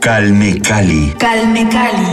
Calme Cali. Calme Cali.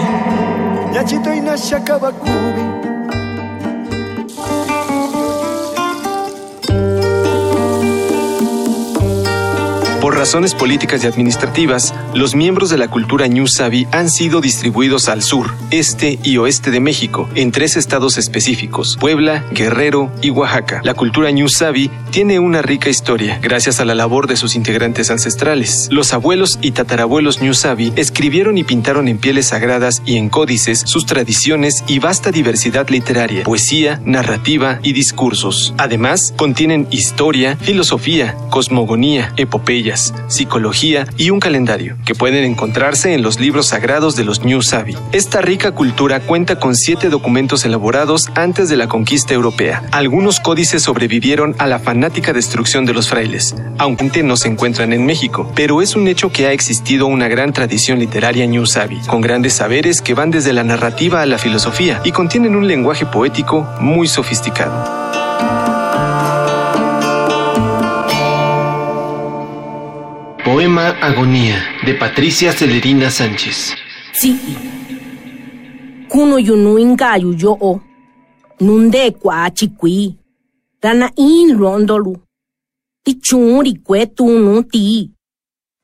Por razones políticas y administrativas, los miembros de la cultura Sabi han sido distribuidos al sur, este y oeste de México, en tres estados específicos, Puebla, Guerrero y Oaxaca. La cultura Sabi tiene una rica historia, gracias a la labor de sus integrantes ancestrales. Los abuelos y tatarabuelos Sabi escribieron y pintaron en pieles sagradas y en códices sus tradiciones y vasta diversidad literaria, poesía, narrativa y discursos. Además, contienen historia, filosofía, cosmogonía, epopeyas, psicología y un calendario que pueden encontrarse en los libros sagrados de los New Sabi. Esta rica cultura cuenta con siete documentos elaborados antes de la conquista europea. Algunos códices sobrevivieron a la fanática destrucción de los frailes, aunque no se encuentran en México, pero es un hecho que ha existido una gran tradición literaria New Sabi, con grandes saberes que van desde la narrativa a la filosofía y contienen un lenguaje poético muy sofisticado. Poema Agonía de Patricia Celerina Sánchez. Sí. Kuno yunu ingayu yo o. Nunde kwa. Rana in rondolu. Ti churi kwetu nu ti.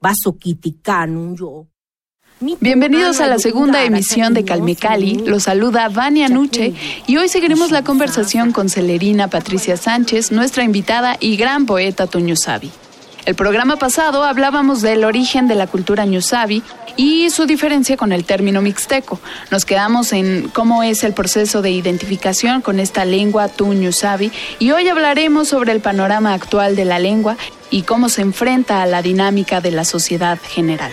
Baso kitikanu yo. Bienvenidos a la segunda emisión de Calmecali. Los saluda Vania Nuche y hoy seguiremos la conversación con Celerina Patricia Sánchez, nuestra invitada y gran poeta Tuñusabi. El programa pasado hablábamos del origen de la cultura ñusabi y su diferencia con el término mixteco. Nos quedamos en cómo es el proceso de identificación con esta lengua tuñusabi y hoy hablaremos sobre el panorama actual de la lengua y cómo se enfrenta a la dinámica de la sociedad general.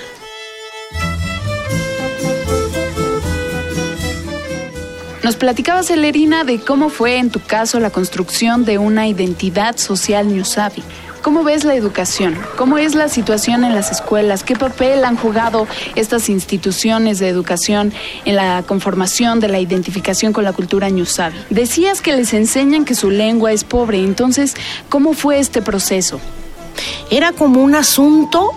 Nos platicaba Celerina de cómo fue en tu caso la construcción de una identidad social ñusabi. ¿Cómo ves la educación? ¿Cómo es la situación en las escuelas? ¿Qué papel han jugado estas instituciones de educación en la conformación de la identificación con la cultura ñusabi? Decías que les enseñan que su lengua es pobre, entonces, ¿cómo fue este proceso? Era como un asunto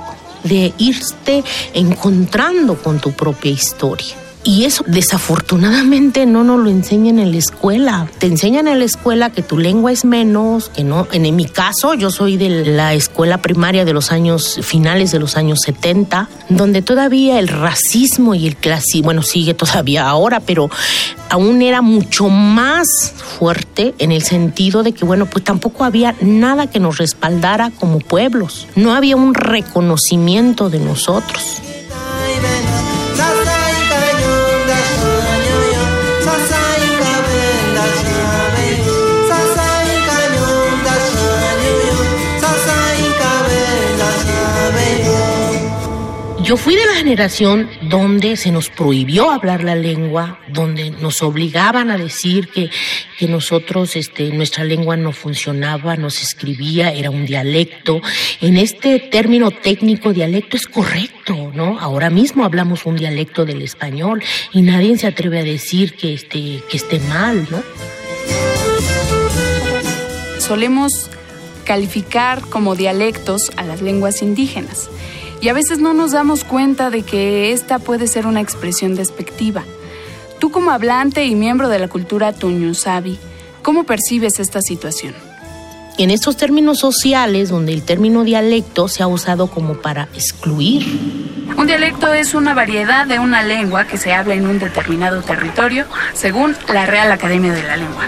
de irte encontrando con tu propia historia. Y eso desafortunadamente no nos lo enseñan en la escuela. Te enseñan en la escuela que tu lengua es menos, que no. En, mi caso, yo soy de la escuela primaria de los años finales de los años 70, donde todavía el racismo y el clasismo, bueno, sigue todavía ahora, pero aún era mucho más fuerte en el sentido de que, bueno, pues tampoco había nada que nos respaldara como pueblos. No había un reconocimiento de nosotros. Yo fui de la generación donde se nos prohibió hablar la lengua, donde nos obligaban a decir que, que nosotros, este, nuestra lengua no funcionaba, no se escribía, era un dialecto. En este término técnico, dialecto es correcto, ¿no? Ahora mismo hablamos un dialecto del español y nadie se atreve a decir que, este, que esté mal, ¿no? Solemos calificar como dialectos a las lenguas indígenas y a veces no nos damos cuenta de que esta puede ser una expresión despectiva. Tú como hablante y miembro de la cultura tuñusabi, ¿cómo percibes esta situación? En estos términos sociales, donde el término dialecto se ha usado como para excluir. Un dialecto es una variedad de una lengua que se habla en un determinado territorio, según la Real Academia de la Lengua.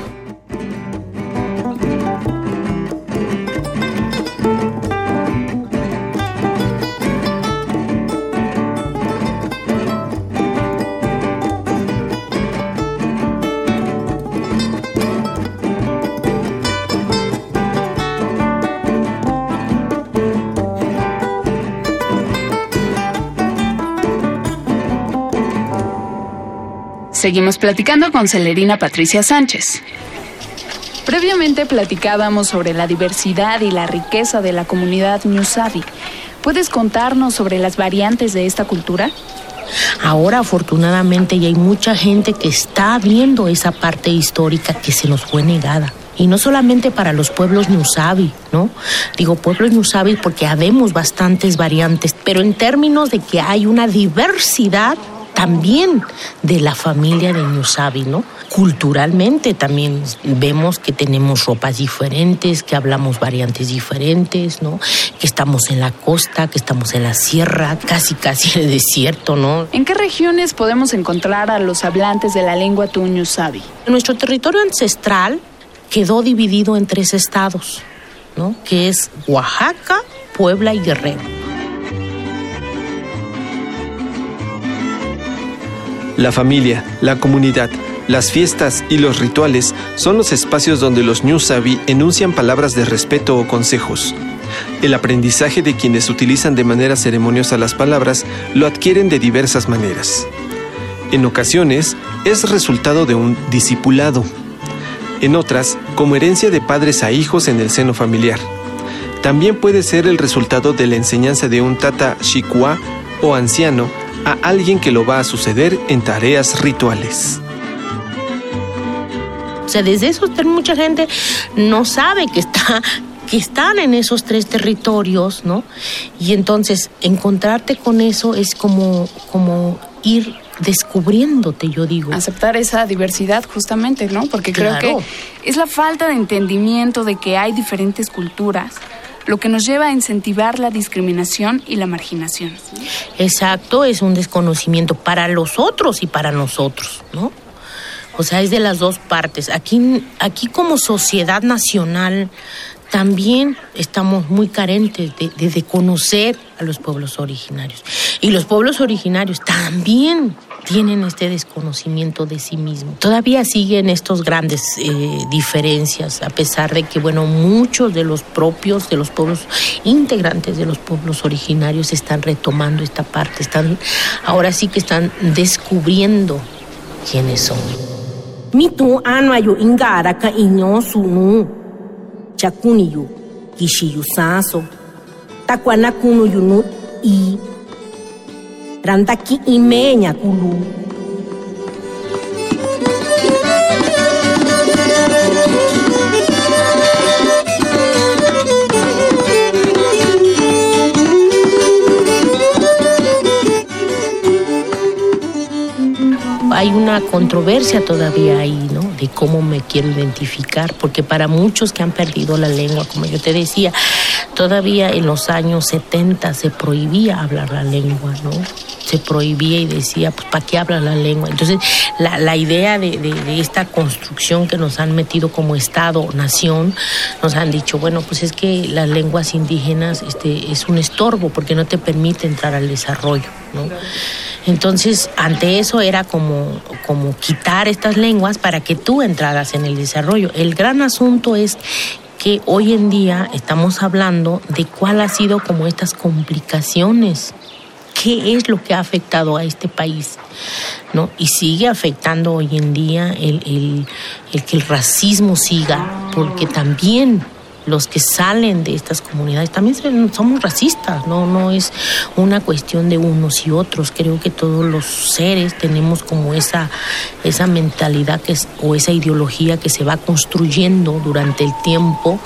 Seguimos platicando con Celerina Patricia Sánchez. Previamente platicábamos sobre la diversidad y la riqueza de la comunidad Ñusabi. ¿Puedes contarnos sobre las variantes de esta cultura? Ahora afortunadamente ya hay mucha gente que está viendo esa parte histórica que se nos fue negada. Y no solamente para los pueblos Ñusabi, ¿no? Digo pueblos Ñusabi porque habemos bastantes variantes, pero en términos de que hay una diversidad también de la familia de Ñusabi, ¿no? Culturalmente también vemos que tenemos ropas diferentes, que hablamos variantes diferentes, ¿no? Que estamos en la costa, que estamos en la sierra, casi casi en el desierto, ¿no? ¿En qué regiones podemos encontrar a los hablantes de la lengua Tuñusabi? Nuestro territorio ancestral quedó dividido en tres estados, ¿no? Que es Oaxaca, Puebla y Guerrero. La familia, la comunidad, las fiestas y los rituales son los espacios donde los Ñusabi enuncian palabras de respeto o consejos. El aprendizaje de quienes utilizan de manera ceremoniosa las palabras lo adquieren de diversas maneras. En ocasiones es resultado de un discipulado. En otras, como herencia de padres a hijos en el seno familiar. También puede ser el resultado de la enseñanza de un tata shikwa o anciano a alguien que lo va a suceder en tareas rituales. O sea, desde eso mucha gente no sabe que está que están en esos tres territorios, ¿no? Y entonces encontrarte con eso es como como ir descubriéndote, yo digo. Aceptar esa diversidad justamente, ¿no? Porque creo que es la falta de entendimiento de que hay diferentes culturas lo que nos lleva a incentivar la discriminación y la marginación. Exacto, es un desconocimiento para los otros y para nosotros, ¿no? O sea, es de las dos partes. Aquí, aquí como sociedad nacional también estamos muy carentes de, de, conocer a los pueblos originarios. Y los pueblos originarios también tienen este desconocimiento de sí mismos. Todavía siguen estos grandes eh, diferencias, a pesar de que, bueno, muchos de los propios, de los pueblos integrantes de los pueblos originarios están retomando esta parte, están, ahora sí que están descubriendo quiénes son. Mitu anayo ingara sunu chakuniyu kishiyu saso takwana kunu yunu i randaki imenya kulu hay una controversia todavía ahí, ¿no? De cómo me quiero identificar, porque para muchos que han perdido la lengua, como yo te decía, todavía en los años 70 se prohibía hablar la lengua, ¿no? Se prohibía y decía, pues, ¿para qué habla la lengua? Entonces, la, la idea de, de, esta construcción que nos han metido como Estado, nación, nos han dicho, bueno, pues es que las lenguas indígenas este, es un estorbo porque no te permite entrar al desarrollo, ¿no? Entonces, ante eso era como, como quitar estas lenguas para que tú entraras en el desarrollo. El gran asunto es que hoy en día estamos hablando de cuál ha sido como estas complicaciones qué es lo que ha afectado a este país, ¿no? Y sigue afectando hoy en día el, el, el, que el racismo siga, porque también los que salen de estas comunidades también somos racistas, no no es una cuestión de unos y otros, creo que todos los seres tenemos como esa esa mentalidad que es, o esa ideología que se va construyendo durante el tiempo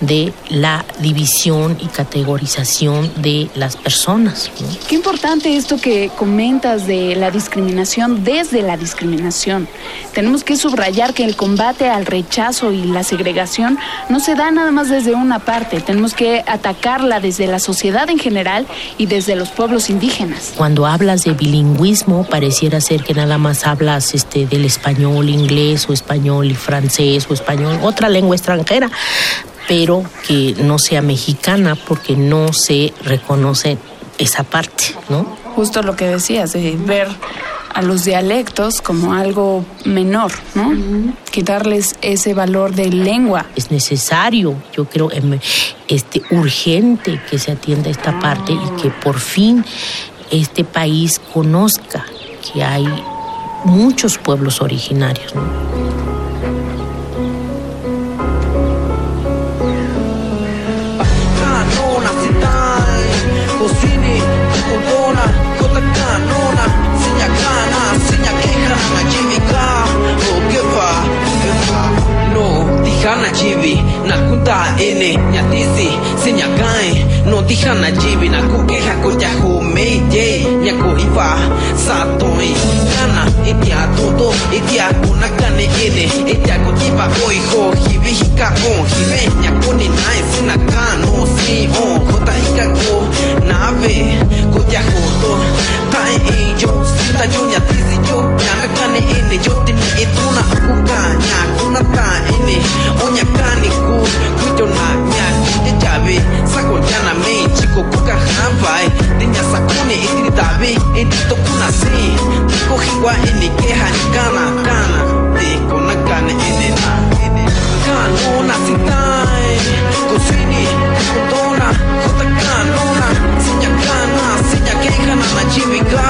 de la división y categorización de las personas. Qué importante esto que comentas de la discriminación desde la discriminación. Tenemos que subrayar que el combate al rechazo y la segregación no se da nada más desde una parte, tenemos que atacarla desde la sociedad en general y desde los pueblos indígenas. Cuando hablas de bilingüismo, pareciera ser que nada más hablas este, del español, inglés o español y francés o español, otra lengua extranjera pero que no sea mexicana porque no se reconoce esa parte, ¿no? Justo lo que decías, de ver a los dialectos como algo menor, ¿no? Quitarles ese valor de lengua. Es necesario, yo creo, em, este, urgente que se atienda esta parte y que por fin este país conozca que hay muchos pueblos originarios. hana chivi na kuta ene nyatisi sinyakae noti hana chivi na kukeja koyahomei ye ñako ipa satoi kana itia toto itia kunakane ene itia kotipa oiho hivi hika o hive ñakoni nae sinakano si o jota hikako nave koyahoto tae iyo sita yo ñatisi Jonyannakaan ennen, joten ei tunna kukaan ja kunnataan ennen. Onjakani kun kutona ja kuite jabe, sako jana mein chico kuka hanvai. Denya sakone itri tabe, edito kunase. Tiko hingwa ennen kehani kana kana, tiko nakane ennen na ennen. Kanona sitai, kusini kutona, kota kanona, sinya kana, sinya kehana na jivika.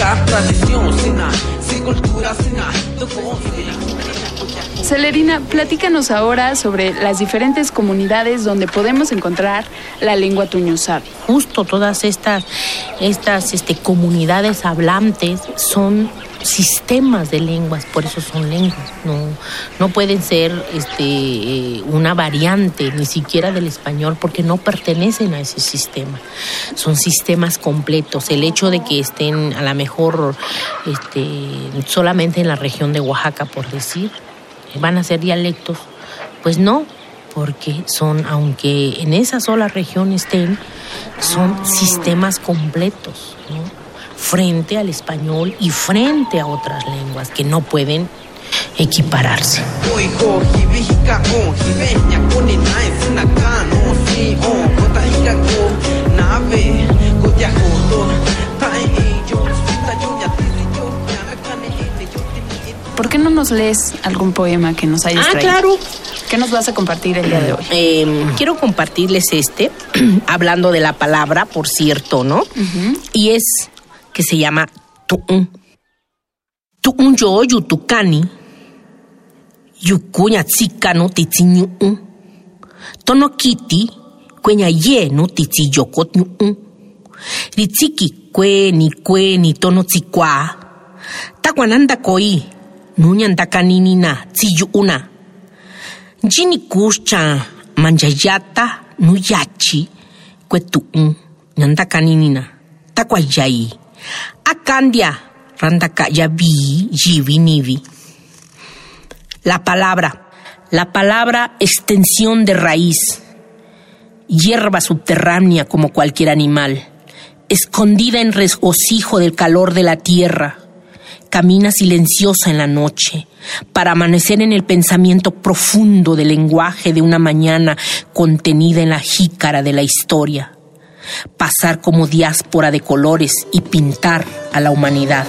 Tradición cultura Celerina, platícanos ahora sobre las diferentes comunidades donde podemos encontrar la lengua tuñusabi. Justo todas estas, estas este, comunidades hablantes son sistemas de lenguas, por eso son lenguas, no, no pueden ser este, eh, una variante ni siquiera del español porque no pertenecen a ese sistema, son sistemas completos. El hecho de que estén a lo mejor este, solamente en la región de Oaxaca, por decir, van a ser dialectos, pues no, porque son, aunque en esa sola región estén, son sistemas completos, ¿no? Frente al español y frente a otras lenguas que no pueden equipararse. ¿Por qué no nos lees algún poema que nos hayas Ah, traído? claro. ¿Qué nos vas a compartir el día de hoy? Eh, quiero compartirles este, hablando de la palabra, por cierto, ¿no? Y es que se llama tu'un. Tu'un yo yutukani. Yukuña tsikano titsiñu'un. Tono kiti kueña ye no titsi yokot ñu'un. Ritsiki kue ni kue ni tono tsikua. Takuananda koi. Nuñanda kaninina tsiyu'una. Jini kuscha manjayata nuyachi kue tu'un nyanda kaninina takwayai akandia randaka yabi yivi nivi la palabra. La palabra extensión de raíz. Hierba subterránea como cualquier animal. Escondida en regocijo del calor de la tierra. Camina silenciosa en la noche para amanecer en el pensamiento profundo del lenguaje de una mañana contenida en la jícara de la historia, pasar como diáspora de colores y pintar a la humanidad.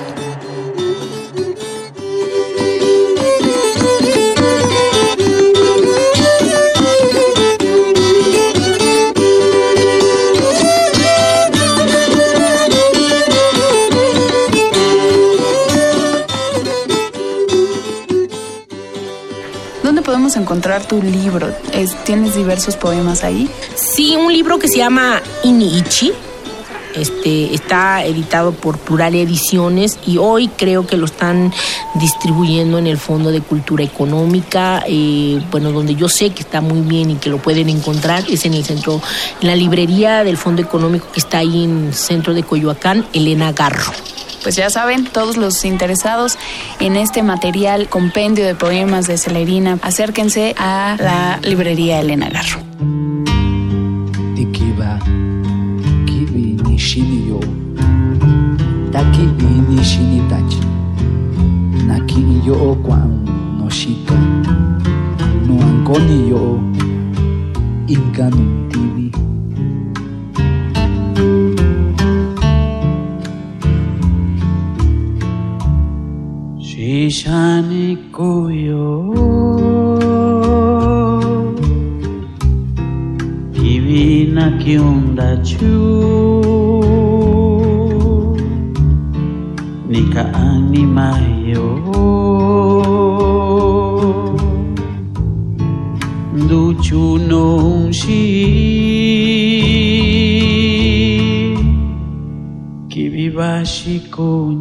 ¿Dónde podemos encontrar tu libro? Es- ¿Tienes diversos poemas ahí? Sí, un libro que se llama Iniichi. Este, está editado por Plural Ediciones y hoy creo que lo están distribuyendo en el Fondo de Cultura Económica, eh, bueno, donde yo sé que está muy bien y que lo pueden encontrar, es en el centro, en la librería del Fondo Económico que está ahí en el centro de Coyoacán, Elena Garro. Pues ya saben, todos los interesados en este material, compendio de poemas de Celerina, acérquense a la librería Elena Garro. Shiniyo Taki ini shinitachi Nakin yo kwan no shito No ankoni yo Inkanu tibi Shishani kuyo. Kiwi na kiunda chu. mayor. Duchu non shi, kibibashi kon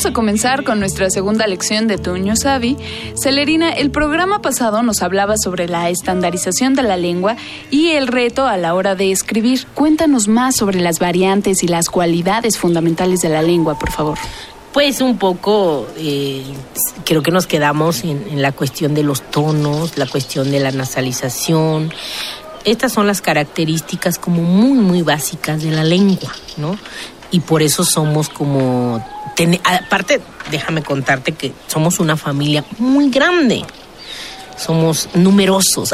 Vamos a comenzar con nuestra segunda lección de Tuño Sabi. Celerina, el programa pasado nos hablaba sobre la estandarización de la lengua y el reto a la hora de escribir. Cuéntanos más sobre las variantes y las cualidades fundamentales de la lengua, por favor. Pues un poco, eh, creo que nos quedamos en, en la cuestión de los tonos, la cuestión de la nasalización. Estas son las características como muy, muy básicas de la lengua, ¿no? Y por eso somos como... aparte, déjame contarte que somos una familia muy grande. Somos numerosos,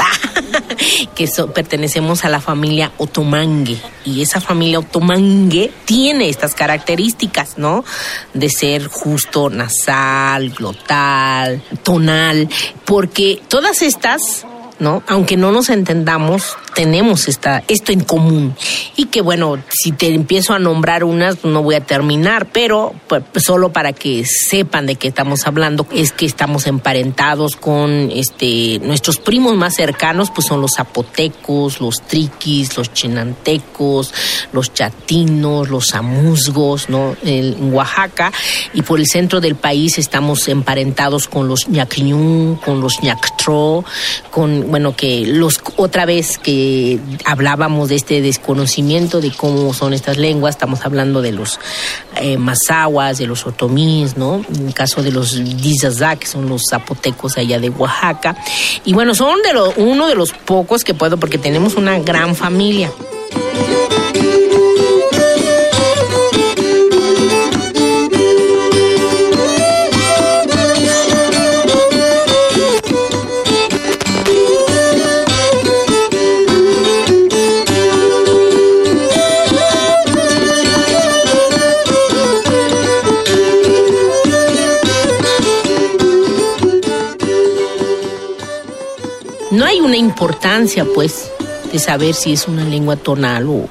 que so- pertenecemos a la familia otomangue. Y esa familia otomangue tiene estas características, ¿no? De ser justo nasal, glotal, tonal, porque todas estas ¿no? Aunque no nos entendamos, tenemos esta, esto en común. Y que bueno, si te empiezo a nombrar unas, no voy a terminar, pero pues, solo para que sepan de qué estamos hablando, es que estamos emparentados con este nuestros primos más cercanos, pues son los zapotecos, los triquis, los chinantecos, los chatinos, los amuzgos, ¿no? En Oaxaca, y por el centro del país estamos emparentados con los ñacliún, con los ñactro, con, bueno, que los, otra vez que hablábamos de este desconocimiento de cómo son estas lenguas, estamos hablando de los eh, mazahuas, de los otomís, ¿no? En el caso de los dizazá, que son los zapotecos allá de Oaxaca. Y bueno, son de uno de los pocos que puedo, porque tenemos una gran familia. Importancia, pues, de saber si es una lengua tonal o,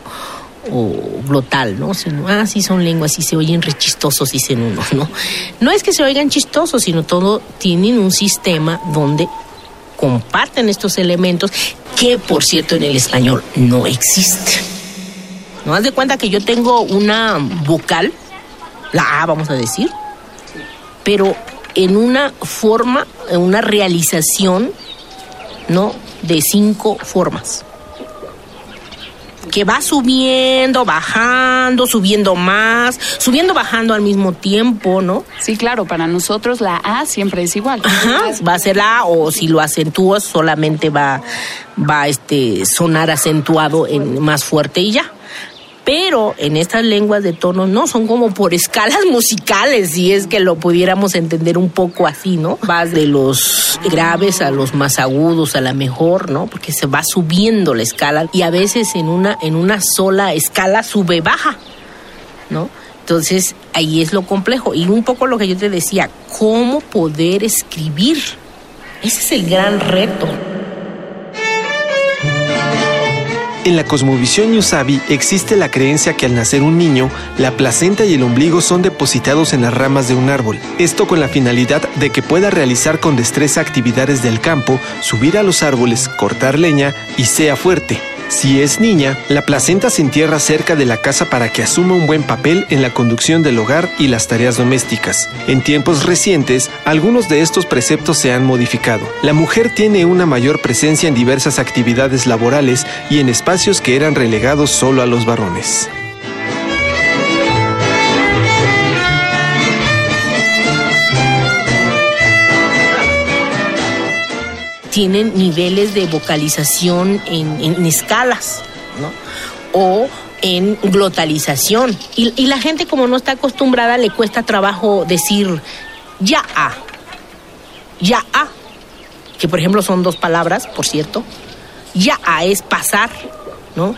o glotal, ¿no? Sino, ah, sí son lenguas y se oyen re chistosos, dicen unos, ¿no? No es que se oigan chistosos, sino todo tienen un sistema donde comparten estos elementos que, por cierto, en el español no existen. ¿No haz de cuenta que yo tengo una vocal, la A, vamos a decir, pero en una forma, en una realización ¿no? De cinco formas. Que va subiendo, bajando, subiendo más, subiendo, bajando al mismo tiempo, ¿no? Sí, claro, para nosotros la A siempre es igual. Ajá, va a ser la A, o si lo acentúas solamente va, va a este, sonar acentuado en más fuerte y ya. Pero en estas lenguas de tono no, son como por escalas musicales, si es que lo pudiéramos entender un poco así, ¿no? Vas de los graves a los más agudos, a la mejor, ¿no? Porque se va subiendo la escala y a veces en una, en una sola escala sube, baja, ¿no? Entonces ahí es lo complejo. Y un poco lo que yo te decía, ¿cómo poder escribir? Ese es el gran reto. En la cosmovisión Yusabi existe la creencia que al nacer un niño, la placenta y el ombligo son depositados en las ramas de un árbol. Esto con la finalidad de que pueda realizar con destreza actividades del campo, subir a los árboles, cortar leña y sea fuerte. Si es niña, la placenta se entierra cerca de la casa para que asuma un buen papel en la conducción del hogar y las tareas domésticas. En tiempos recientes, algunos de estos preceptos se han modificado. La mujer tiene una mayor presencia en diversas actividades laborales y en espacios que eran relegados solo a los varones. Tienen niveles de vocalización en, escalas, ¿no? O en glotalización. Y, la gente como no está acostumbrada le cuesta trabajo decir ya a, ya a, que por ejemplo son dos palabras, por cierto. Ya a es pasar, ¿no?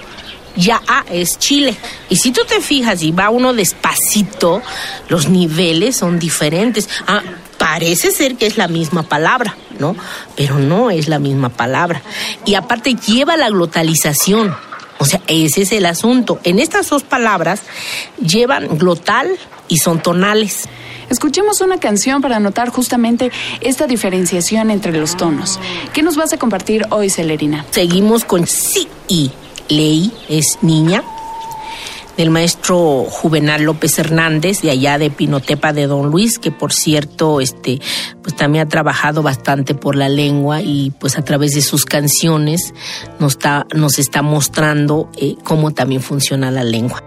Ya a es Chile. Y si tú te fijas y va uno despacito, los niveles son diferentes. Ah, parece ser que es la misma palabra, ¿no? Pero no es la misma palabra. Y aparte lleva la glotalización. O sea, ese es el asunto. En estas dos palabras llevan glotal y son tonales. Escuchemos una canción para notar justamente esta diferenciación entre los tonos. ¿Qué nos vas a compartir hoy, Celerina? Seguimos con sí y ley, es niña, del maestro Juvenal López Hernández, de allá de Pinotepa de Don Luis, que por cierto, este, pues también ha trabajado bastante por la lengua y pues a través de sus canciones nos está, nos está mostrando eh, cómo también funciona la lengua.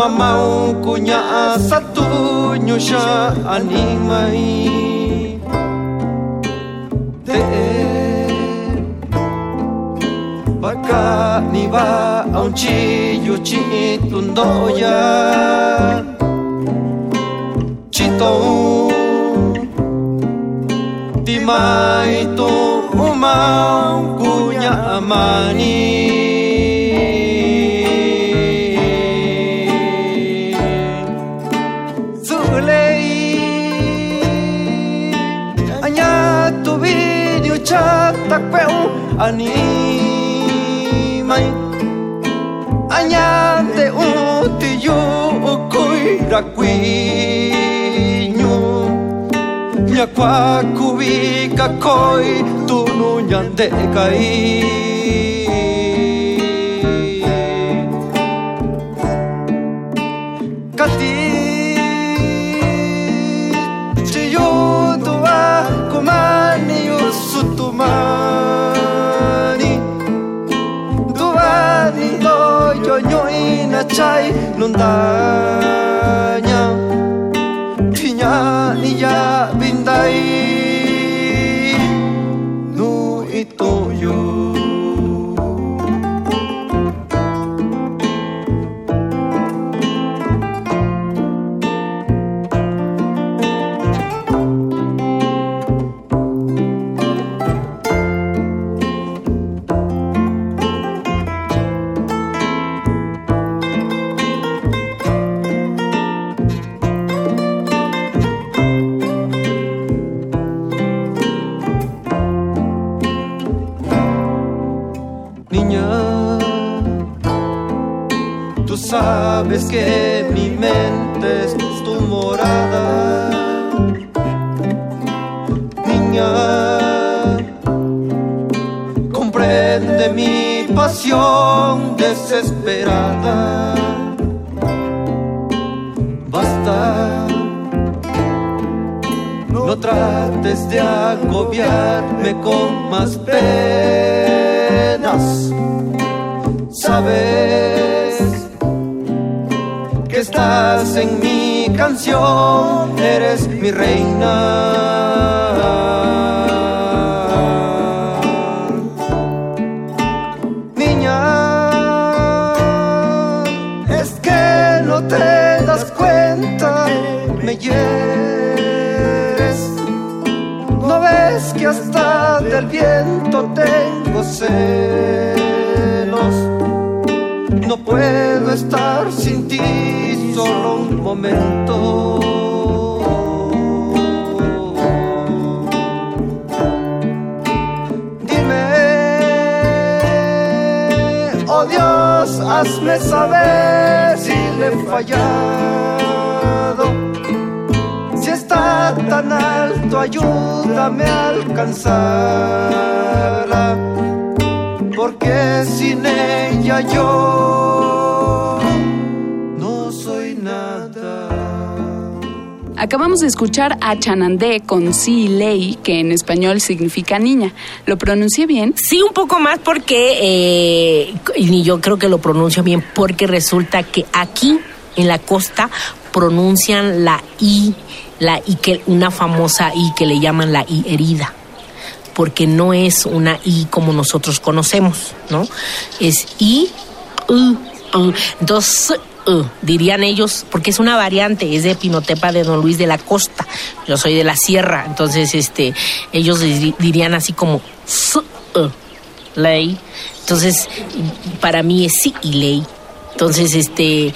mamaukuña satuñu xa animai. Te'e pakani va a un chillo chitundoya chito timai tu kunya amani animai. Añate uti yo koira kuiñu ñakua kubika koi tunu ñande kai ใจนนตา sabes que mi mente es tu morada, niña. Comprende mi pasión desesperada. Basta, no trates de agobiarme con más penas. Sabes estás en mi canción, eres mi reina. No ves que hasta del viento tengo celos. No puedo estar sin ti solo un momento. Dime, oh Dios, hazme saber si le he fallado tan alto, ayúdame a alcanzarla, porque sin ella yo no soy nada. Acabamos de escuchar a Chanandé con Si Ley, que en español significa niña. ¿Lo pronuncié bien? Sí, un poco más porque, eh, y yo creo que lo pronuncio bien, porque resulta que aquí en la costa pronuncian la I la I que, una famosa I que le llaman la I herida, porque no es una I como nosotros conocemos, ¿no? Es I, U, U. Entonces, dirían ellos, porque es una variante, es de Pinotepa de Don Luis de la Costa. Yo soy de la Sierra, entonces este, ellos dirían así como ley. Entonces, para mí es sí y ley. Entonces, este,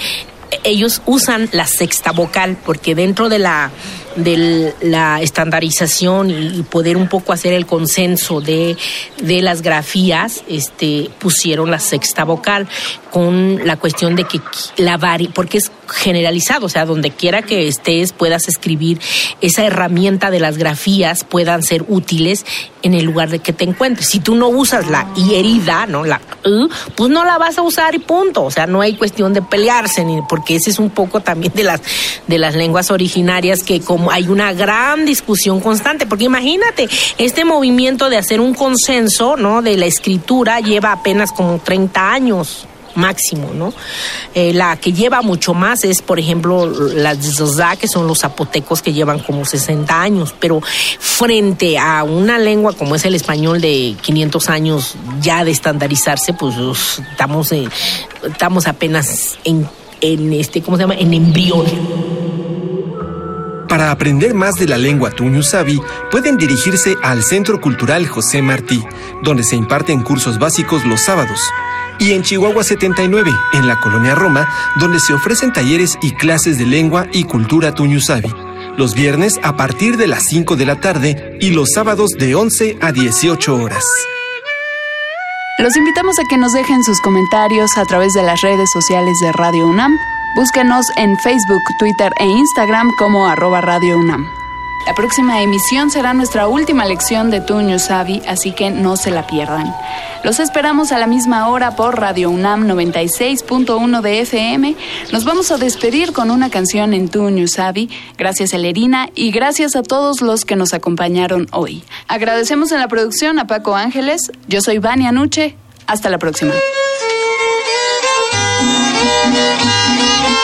ellos usan la sexta vocal porque dentro de la de la estandarización y poder un poco hacer el consenso de, de las grafías, este, pusieron la sexta vocal con la cuestión de que la vari, porque es generalizado, o sea, donde quiera que estés puedas escribir esa herramienta de las grafías puedan ser útiles en el lugar de que te encuentres. Si tú no usas la I herida, ¿no? La pues no la vas a usar y punto. O sea, no hay cuestión de pelearse, ni, porque ese es un poco también de las, de las lenguas originarias que como hay una gran discusión constante, porque imagínate, este movimiento de hacer un consenso, ¿no? De la escritura lleva apenas como 30 años máximo, ¿no? Eh, la que lleva mucho más es, por ejemplo, las de que son los zapotecos que llevan como 60 años, pero frente a una lengua como es el español de 500 años ya de estandarizarse, pues estamos, estamos apenas en, en este, ¿cómo se llama? En embrión. Para aprender más de la lengua tuñusabi, pueden dirigirse al Centro Cultural José Martí, donde se imparten cursos básicos los sábados y en Chihuahua 79, en la colonia Roma, donde se ofrecen talleres y clases de lengua y cultura tuñusabi, los viernes a partir de las 5 de la tarde y los sábados de 11 a 18 horas. Los invitamos a que nos dejen sus comentarios a través de las redes sociales de Radio UNAM. Búsquenos en Facebook, Twitter e Instagram como arroba Radio UNAM. La próxima emisión será nuestra última lección de Tuño Sabi, así que no se la pierdan. Los esperamos a la misma hora por Radio UNAM 96.1 de FM. Nos vamos a despedir con una canción en Tuño Sabi. Gracias a Lerina y gracias a todos los que nos acompañaron hoy. Agradecemos en la producción a Paco Ángeles. Yo soy Vania Nuche. Hasta la próxima.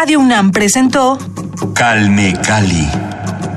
Radio UNAM presentó Calme Cali.